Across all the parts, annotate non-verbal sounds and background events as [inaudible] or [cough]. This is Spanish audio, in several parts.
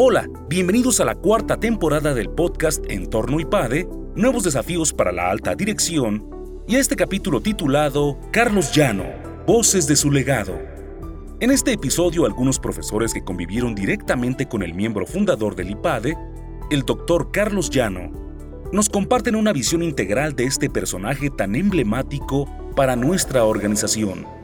Hola, bienvenidos a la cuarta temporada del podcast Entorno IPADE, Nuevos Desafíos para la Alta Dirección, y a este capítulo titulado Carlos Llano, Voces de su legado. En este episodio, algunos profesores que convivieron directamente con el miembro fundador del IPADE, el doctor Carlos Llano, nos comparten una visión integral de este personaje tan emblemático para nuestra organización.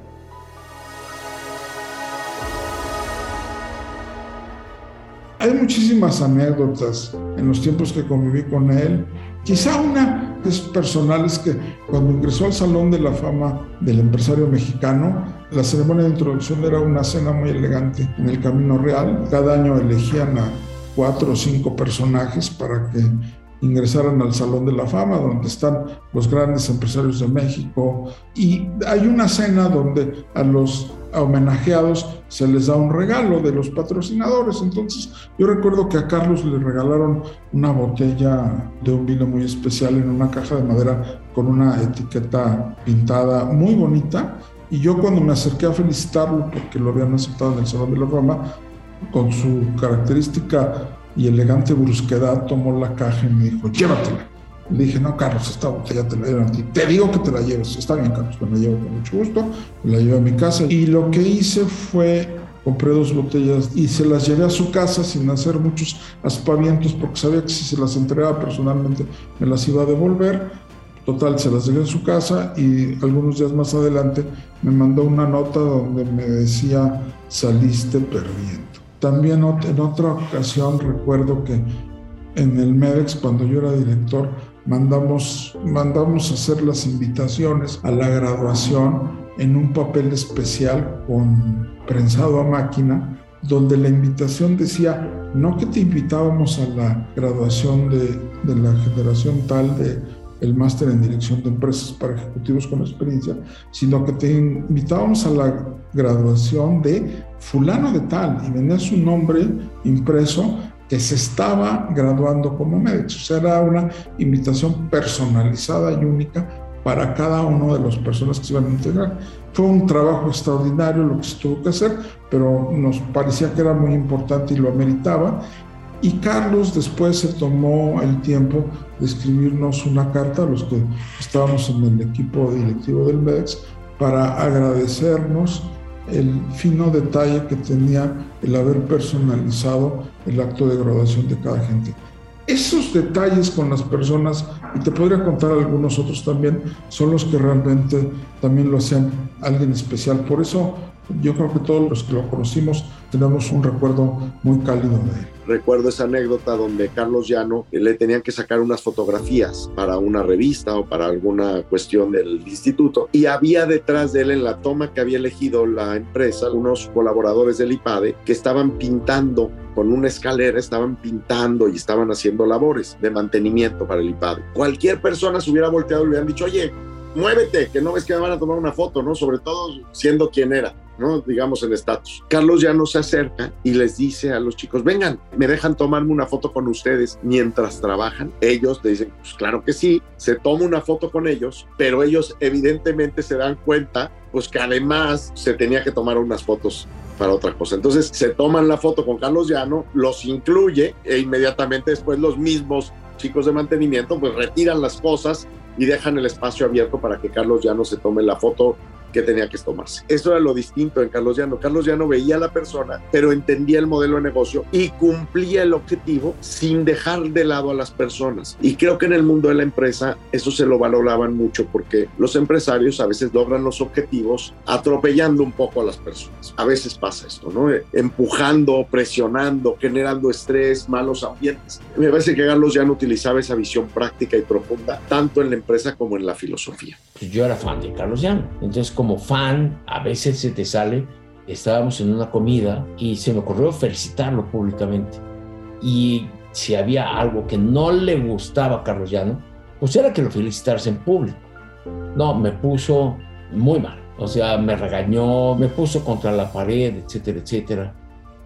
Hay muchísimas anécdotas en los tiempos que conviví con él. Quizá una es personal es que cuando ingresó al Salón de la Fama del Empresario Mexicano, la ceremonia de introducción era una cena muy elegante en el Camino Real. Cada año elegían a cuatro o cinco personajes para que ingresaran al Salón de la Fama, donde están los grandes empresarios de México. Y hay una cena donde a los homenajeados se les da un regalo de los patrocinadores. Entonces, yo recuerdo que a Carlos le regalaron una botella de un vino muy especial en una caja de madera con una etiqueta pintada muy bonita. Y yo cuando me acerqué a felicitarlo porque lo habían aceptado en el Salón de la Fama, con su característica y elegante brusquedad tomó la caja y me dijo, llévatela. Le dije, no, Carlos, esta botella te la dieron a ti. Te digo que te la lleves. Está bien, Carlos, me la llevo con mucho gusto. Me la llevé a mi casa. Y lo que hice fue, compré dos botellas y se las llevé a su casa sin hacer muchos aspavientos porque sabía que si se las entregaba personalmente me las iba a devolver. Total, se las llevé a su casa y algunos días más adelante me mandó una nota donde me decía, saliste perdiendo. También en otra ocasión recuerdo que en el MEDEX, cuando yo era director, mandamos, mandamos hacer las invitaciones a la graduación en un papel especial con prensado a máquina, donde la invitación decía, no que te invitábamos a la graduación de, de la generación tal de el máster en dirección de empresas para ejecutivos con experiencia, sino que te invitábamos a la graduación de fulano de tal y venía su nombre impreso que se estaba graduando como médico. O sea, era una invitación personalizada y única para cada uno de las personas que se iban a integrar. Fue un trabajo extraordinario lo que se tuvo que hacer, pero nos parecía que era muy importante y lo ameritaba. Y Carlos después se tomó el tiempo de escribirnos una carta a los que estábamos en el equipo directivo del MEDEX para agradecernos el fino detalle que tenía el haber personalizado el acto de graduación de cada gente. Esos detalles con las personas, y te podría contar algunos otros también, son los que realmente también lo hacían alguien especial. Por eso yo creo que todos los que lo conocimos tenemos un recuerdo muy cálido de él. Recuerdo esa anécdota donde Carlos Llano le tenían que sacar unas fotografías para una revista o para alguna cuestión del instituto y había detrás de él en la toma que había elegido la empresa unos colaboradores del IPADE que estaban pintando con una escalera, estaban pintando y estaban haciendo labores de mantenimiento para el IPADE. Cualquier persona se hubiera volteado y le hubieran dicho, oye, muévete, que no ves que me van a tomar una foto, ¿no? Sobre todo siendo quien era. ¿no? digamos el estatus. Carlos ya no se acerca y les dice a los chicos, vengan, me dejan tomarme una foto con ustedes mientras trabajan. Ellos le dicen, pues claro que sí, se toma una foto con ellos, pero ellos evidentemente se dan cuenta, pues que además se tenía que tomar unas fotos para otra cosa. Entonces se toman la foto con Carlos Llano, los incluye e inmediatamente después los mismos chicos de mantenimiento pues retiran las cosas y dejan el espacio abierto para que Carlos Llano se tome la foto que tenía que tomarse. Eso era lo distinto en Carlos Llano. Carlos Llano veía a la persona, pero entendía el modelo de negocio y cumplía el objetivo sin dejar de lado a las personas. Y creo que en el mundo de la empresa eso se lo valoraban mucho porque los empresarios a veces logran los objetivos atropellando un poco a las personas. A veces pasa esto, ¿no? Empujando, presionando, generando estrés, malos ambientes. Me parece que Carlos Llano utilizaba esa visión práctica y profunda tanto en la empresa como en la filosofía. Pues yo era fan de Carlos Llano. Entonces, como fan, a veces se te sale, estábamos en una comida y se me ocurrió felicitarlo públicamente. Y si había algo que no le gustaba a Carlos Llano, pues era que lo felicitase en público. No, me puso muy mal. O sea, me regañó, me puso contra la pared, etcétera, etcétera.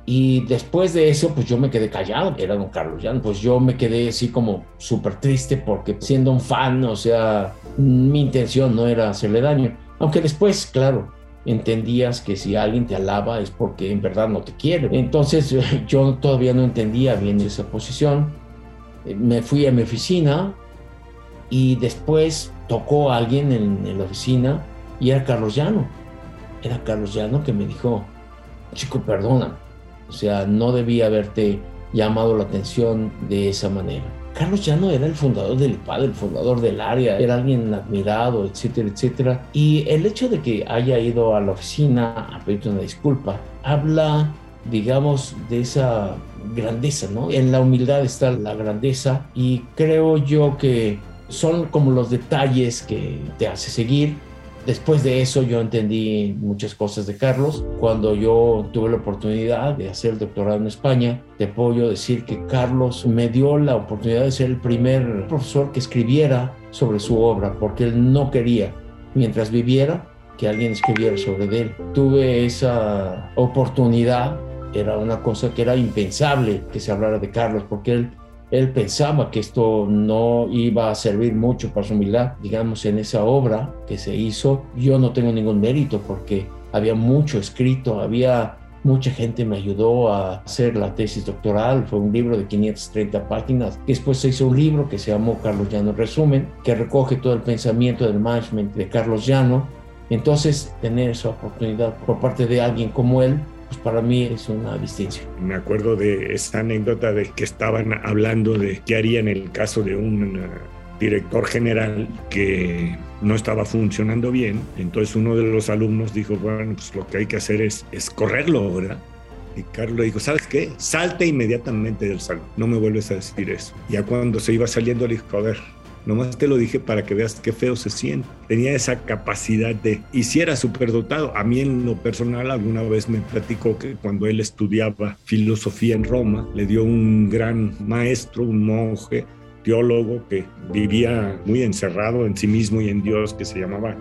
Y después de eso, pues yo me quedé callado, era don Carlos Llano. Pues yo me quedé así como súper triste porque siendo un fan, o sea, mi intención no era hacerle daño. Aunque después, claro, entendías que si alguien te alaba es porque en verdad no te quiere. Entonces [laughs] yo todavía no entendía bien esa posición. Me fui a mi oficina y después tocó a alguien en, en la oficina y era Carlos Llano. Era Carlos Llano que me dijo, chico, perdona. O sea, no debía haberte llamado la atención de esa manera. Carlos Llano era el fundador del IPAD, el fundador del área, era alguien admirado, etcétera, etcétera. Y el hecho de que haya ido a la oficina a pedirte una disculpa, habla, digamos, de esa grandeza, ¿no? En la humildad está la grandeza y creo yo que son como los detalles que te hace seguir Después de eso yo entendí muchas cosas de Carlos. Cuando yo tuve la oportunidad de hacer el doctorado en España, te puedo decir que Carlos me dio la oportunidad de ser el primer profesor que escribiera sobre su obra, porque él no quería, mientras viviera, que alguien escribiera sobre él. Tuve esa oportunidad, era una cosa que era impensable que se hablara de Carlos, porque él él pensaba que esto no iba a servir mucho para su humildad, digamos, en esa obra que se hizo. Yo no tengo ningún mérito porque había mucho escrito, había mucha gente me ayudó a hacer la tesis doctoral. Fue un libro de 530 páginas. Después se hizo un libro que se llamó Carlos Llano Resumen, que recoge todo el pensamiento del management de Carlos Llano. Entonces, tener esa oportunidad por parte de alguien como él pues para mí es una distinción. Me acuerdo de esta anécdota de que estaban hablando de qué haría en el caso de un uh, director general que no estaba funcionando bien. Entonces uno de los alumnos dijo, bueno, pues lo que hay que hacer es, es correrlo, ¿verdad? Y Carlos dijo, ¿sabes qué? Salte inmediatamente del salón. No me vuelves a decir eso. Ya cuando se iba saliendo le dijo, a ver, Nomás te lo dije para que veas qué feo se siente. Tenía esa capacidad de, y si era superdotado. A mí en lo personal alguna vez me platicó que cuando él estudiaba filosofía en Roma, le dio un gran maestro, un monje, teólogo que vivía muy encerrado en sí mismo y en Dios, que se llamaba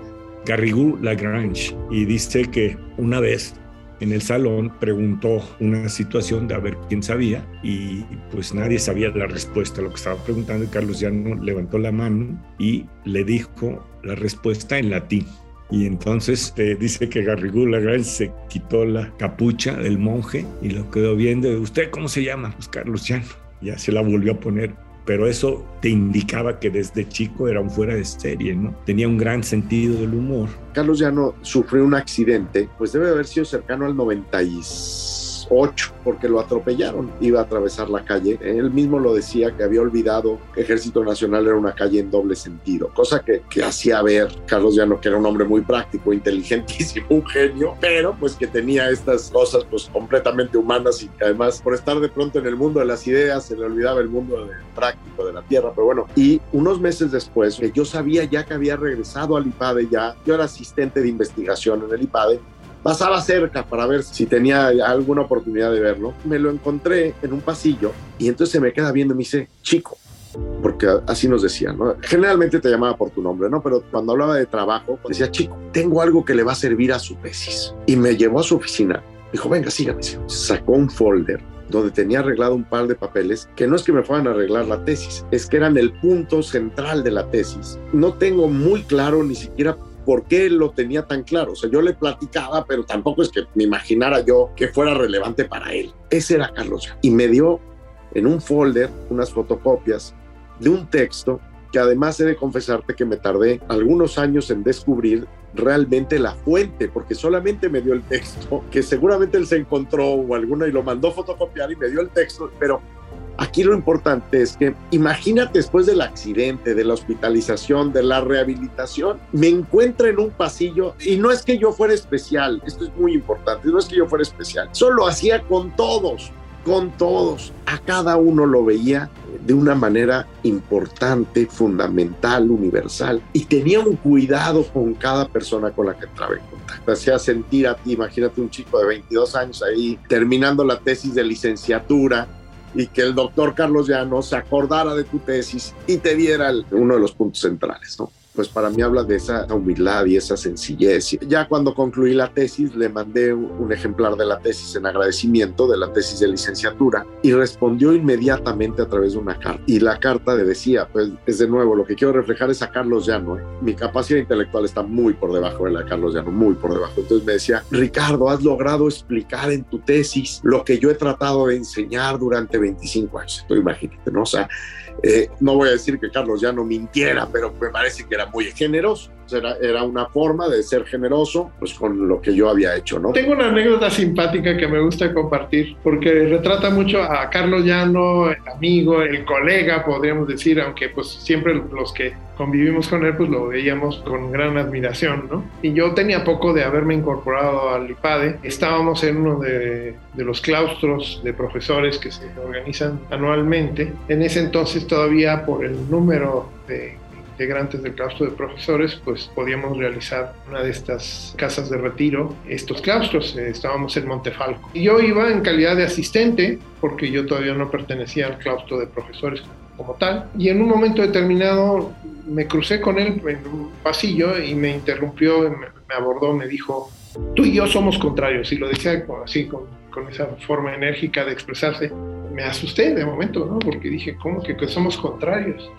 Garrigou Lagrange. Y dice que una vez en el salón preguntó una situación de a ver quién sabía y pues nadie sabía la respuesta a lo que estaba preguntando y Carlos Llano levantó la mano y le dijo la respuesta en latín. Y entonces eh, dice que Garrigou Lagrange se quitó la capucha del monje y lo quedó viendo. ¿Usted cómo se llama? Pues Carlos Llano. Ya se la volvió a poner pero eso te indicaba que desde chico era un fuera de serie, ¿no? Tenía un gran sentido del humor. Carlos Llano sufrió un accidente, pues debe haber sido cercano al 96 ocho, porque lo atropellaron. Iba a atravesar la calle. Él mismo lo decía que había olvidado que Ejército Nacional era una calle en doble sentido, cosa que, que hacía ver Carlos Llano, que era un hombre muy práctico, inteligentísimo, un genio, pero pues que tenía estas cosas pues completamente humanas y que además por estar de pronto en el mundo de las ideas se le olvidaba el mundo de, práctico de la tierra. Pero bueno, y unos meses después, que yo sabía ya que había regresado al IPADE ya, yo era asistente de investigación en el IPADE, pasaba cerca para ver si tenía alguna oportunidad de verlo. Me lo encontré en un pasillo y entonces se me queda viendo y me dice, chico, porque así nos decían, ¿no? Generalmente te llamaba por tu nombre, ¿no? Pero cuando hablaba de trabajo, decía, chico, tengo algo que le va a servir a su tesis. Y me llevó a su oficina. Dijo, venga, sígame. Sacó un folder donde tenía arreglado un par de papeles que no es que me fueran a arreglar la tesis, es que eran el punto central de la tesis. No tengo muy claro ni siquiera por qué lo tenía tan claro. O sea, yo le platicaba, pero tampoco es que me imaginara yo que fuera relevante para él. Ese era Carlos. Y me dio en un folder unas fotocopias de un texto que además he de confesarte que me tardé algunos años en descubrir realmente la fuente, porque solamente me dio el texto, que seguramente él se encontró o alguna y lo mandó fotocopiar y me dio el texto, pero Aquí lo importante es que imagínate después del accidente, de la hospitalización, de la rehabilitación, me encuentro en un pasillo y no es que yo fuera especial, esto es muy importante, no es que yo fuera especial, solo hacía con todos, con todos, a cada uno lo veía de una manera importante, fundamental, universal y tenía un cuidado con cada persona con la que entraba en contacto. Hacía sentir a ti, imagínate un chico de 22 años ahí terminando la tesis de licenciatura y que el doctor Carlos Llano se acordara de tu tesis y te diera uno de los puntos centrales, ¿no? Pues para mí habla de esa humildad y esa sencillez. Ya cuando concluí la tesis, le mandé un ejemplar de la tesis en agradecimiento de la tesis de licenciatura y respondió inmediatamente a través de una carta. Y la carta le decía, pues es de nuevo, lo que quiero reflejar es a Carlos Llano. ¿eh? Mi capacidad intelectual está muy por debajo de la de Carlos Llano, muy por debajo. Entonces me decía, Ricardo, has logrado explicar en tu tesis lo que yo he tratado de enseñar durante 25 años. Tú imagínate, ¿no? O sea, eh, no voy a decir que Carlos ya no mintiera, pero me parece que era muy generoso. Era, era, una forma de ser generoso pues con lo que yo había hecho, ¿no? Tengo una anécdota simpática que me gusta compartir porque retrata mucho a Carlos Llano, el amigo, el colega, podríamos decir, aunque pues siempre los que convivimos con él pues lo veíamos con gran admiración, ¿no? Y yo tenía poco de haberme incorporado al IPADE, estábamos en uno de, de los claustros de profesores que se organizan anualmente, en ese entonces todavía por el número de integrantes del claustro de profesores, pues podíamos realizar una de estas casas de retiro, estos claustros. Eh, estábamos en Montefalco. Y yo iba en calidad de asistente, porque yo todavía no pertenecía al claustro de profesores como tal. Y en un momento determinado me crucé con él en un pasillo y me interrumpió, me, abordó, me dijo, tú y yo somos contrarios. Y lo decía así, con, con esa forma enérgica de expresarse. Me asusté de momento, ¿no? Porque dije, ¿cómo que, que somos contrarios?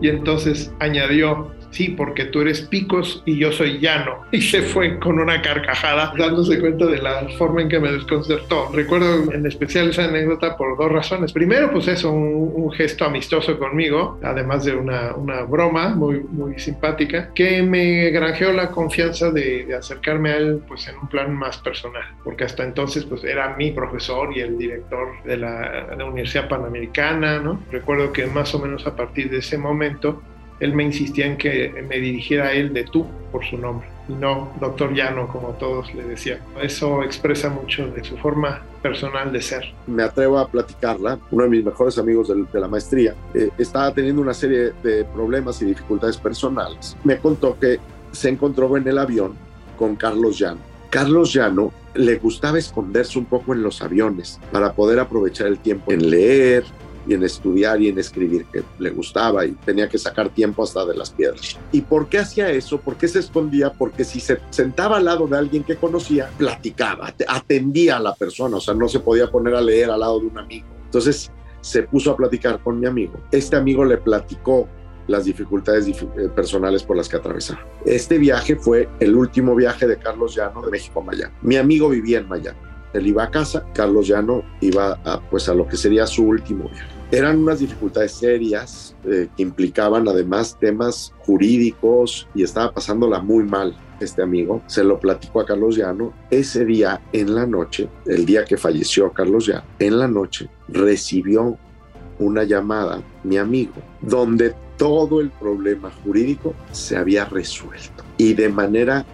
Y entonces añadió, sí, porque tú eres picos y yo soy llano. [laughs] Y se fue con una carcajada, dándose cuenta de la forma en que me desconcertó. Recuerdo en especial esa anécdota por dos razones. Primero, pues eso, un, un gesto amistoso conmigo, además de una, una, broma muy, muy simpática, que me granjeó la confianza de, de, acercarme a él pues en un plan más personal, porque hasta entonces pues era mi profesor y el director de la, de la Universidad Panamericana, ¿no? Recuerdo que más o menos a partir de ese momento él me insistía en que me dirigiera a él de tú por su nombre y no doctor Llano como todos le decían. Eso expresa mucho de su forma personal de ser. Me atrevo a platicarla. Uno de mis mejores amigos de, la maestría eh, estaba teniendo una serie de problemas y dificultades personales. Me contó que se encontró en el avión con Carlos Llano. Carlos Llano le gustaba esconderse un poco en los aviones para poder aprovechar el tiempo en leer, y en estudiar y en escribir que le gustaba y tenía que sacar tiempo hasta de las piedras. ¿Y por qué hacía eso? ¿Por qué se escondía? Porque si se sentaba al lado de alguien que conocía, platicaba, atendía a la persona, o sea, no se podía poner a leer al lado de un amigo. Entonces se puso a platicar con mi amigo. Este amigo le platicó las dificultades personales por las que atravesaba. Este viaje fue el último viaje de Carlos Llano de México a Miami. Mi amigo vivía en Miami. Él iba a casa, Carlos Llano iba a, pues a lo que sería su último viaje. Eran unas dificultades serias eh, que implicaban además temas jurídicos y estaba pasándola muy mal este amigo. Se lo platicó a Carlos Llano. Ese día en la noche, el día que falleció Carlos Llano, en la noche recibió una llamada, mi amigo, donde todo el problema jurídico se había resuelto y de manera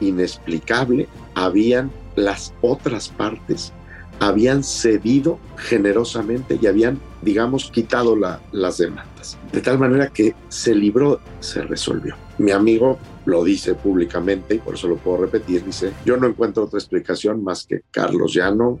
inexplicable habían las otras partes habían cedido generosamente y habían, digamos, quitado la, las demandas. De tal manera que se libró, se resolvió. Mi amigo lo dice públicamente y por eso lo puedo repetir, dice, yo no encuentro otra explicación más que Carlos Llano